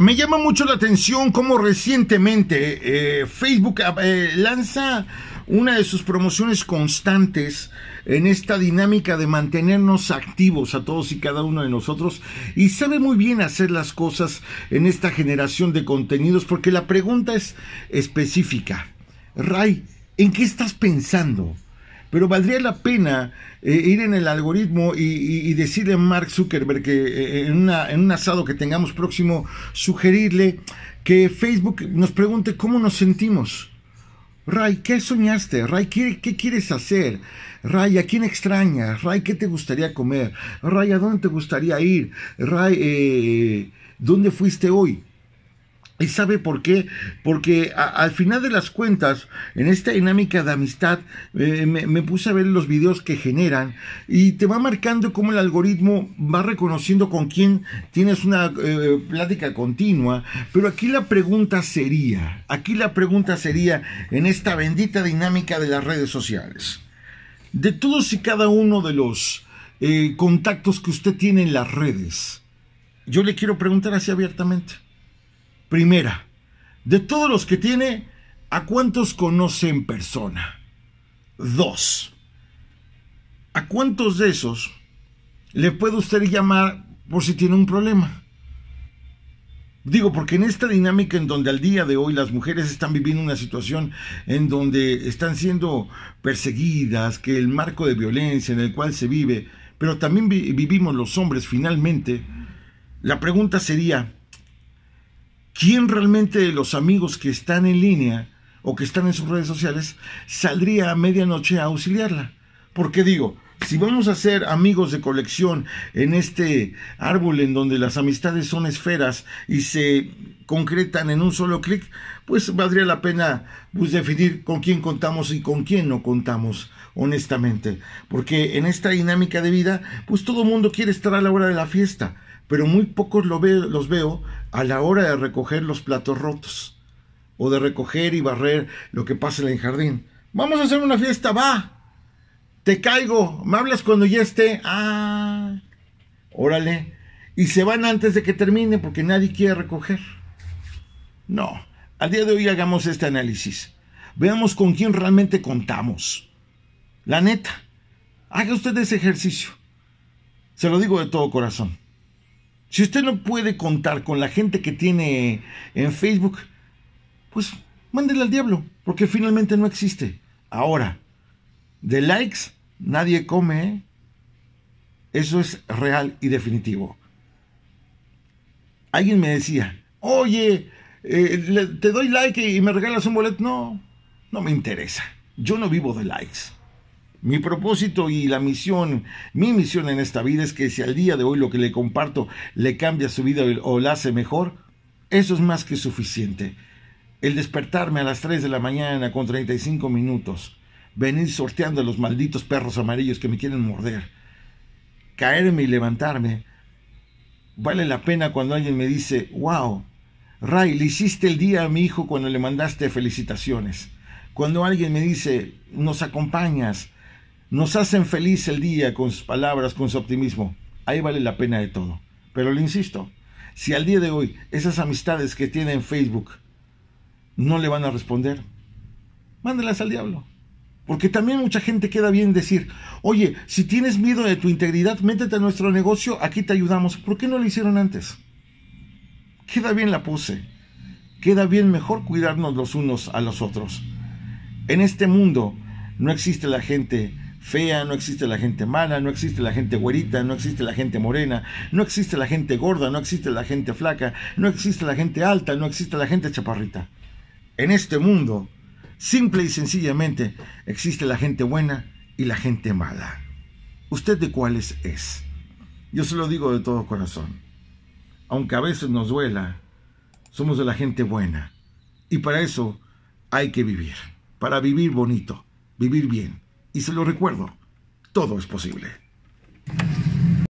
Me llama mucho la atención cómo recientemente eh, Facebook eh, lanza una de sus promociones constantes en esta dinámica de mantenernos activos a todos y cada uno de nosotros y sabe muy bien hacer las cosas en esta generación de contenidos porque la pregunta es específica. Ray, ¿en qué estás pensando? Pero valdría la pena eh, ir en el algoritmo y, decirle a Mark Zuckerberg que eh, en, en un asado que tengamos próximo, sugerirle que Facebook nos pregunte cómo nos sentimos. Ray, ¿qué soñaste? Ray, ¿qué, quieres hacer? Ray, ¿a quién extrañas? Ray, ¿qué te gustaría comer? Ray, ¿a dónde te gustaría ir? Ray, eh, ¿dónde fuiste hoy? ¿Y sabe por qué? Porque al final de las cuentas, en esta dinámica de amistad, eh, me, puse a ver los videos que generan y te va marcando cómo el algoritmo va reconociendo con quién tienes una eh, plática continua. Pero aquí la pregunta sería, aquí la pregunta sería en esta bendita dinámica de las redes sociales. De todos y cada uno de los eh, contactos que usted tiene en las redes, yo le quiero preguntar así abiertamente. Primera, de todos los que tiene, ¿a cuántos conoce en persona? Dos, ¿a cuántos de esos le puede usted llamar por si tiene un problema? Digo, porque en esta dinámica en donde al día de hoy las mujeres están viviendo una situación en donde están siendo perseguidas, que el marco de violencia en el cual se vive, pero también vivimos los hombres finalmente, la pregunta sería, ¿quién realmente de los amigos que están en línea o que están en sus redes sociales saldría a medianoche a auxiliarla? Porque digo, si vamos a ser amigos de colección en este árbol en donde las amistades son esferas y se concretan en un solo clic, pues valdría la pena pues, definir con quién contamos y con quién no contamos, honestamente. Porque en esta dinámica de vida, pues todo mundo quiere estar a la hora de la fiesta pero muy pocos lo los veo a la hora de recoger los platos rotos o de recoger y barrer lo que pasa en el jardín. Vamos a hacer una fiesta, va. Te caigo, me hablas cuando ya esté. Ah, órale. Y se van antes de que termine porque nadie quiere recoger. No, al día de hoy hagamos este análisis. Veamos con quién realmente contamos. La neta, haga usted ese ejercicio. Se lo digo de todo corazón. Si usted no puede contar con la gente que tiene en Facebook, pues mándele al diablo, porque finalmente no existe. Ahora, de likes nadie come. Eso es real y definitivo. Alguien me decía, oye, eh, te doy like y me regalas un boleto. No, no me interesa. Yo no vivo de likes. Mi propósito y la misión, mi misión en esta vida es que si al día de hoy lo que le comparto le cambia su vida o la hace mejor, eso es más que suficiente. El despertarme a las 3 de la mañana con 35 minutos, venir sorteando a los malditos perros amarillos que me quieren morder, caerme y levantarme, vale la pena cuando alguien me dice, wow, Ray, le hiciste el día a mi hijo cuando le mandaste felicitaciones. Cuando alguien me dice, nos acompañas, nos hacen feliz el día con sus palabras, con su optimismo. Ahí vale la pena de todo. Pero le insisto, si al día de hoy esas amistades que tiene en Facebook no le van a responder, mándelas al diablo. Porque también mucha gente queda bien decir, oye, si tienes miedo de tu integridad, métete a nuestro negocio, aquí te ayudamos. ¿Por qué no lo hicieron antes? Queda bien la pose. Queda bien mejor cuidarnos los unos a los otros. En este mundo no existe la gente fea, no existe la gente mala, no existe la gente güerita, no existe la gente morena, no existe la gente gorda, no existe la gente flaca, no existe la gente alta, no existe la gente chaparrita. En este mundo, simple y sencillamente, existe la gente buena y la gente mala. ¿Usted de cuáles es? Yo se lo digo de todo corazón. Aunque a veces nos duela, somos de la gente buena. Y para eso hay que vivir. Para vivir bonito, vivir bien. Y se lo recuerdo, todo es posible.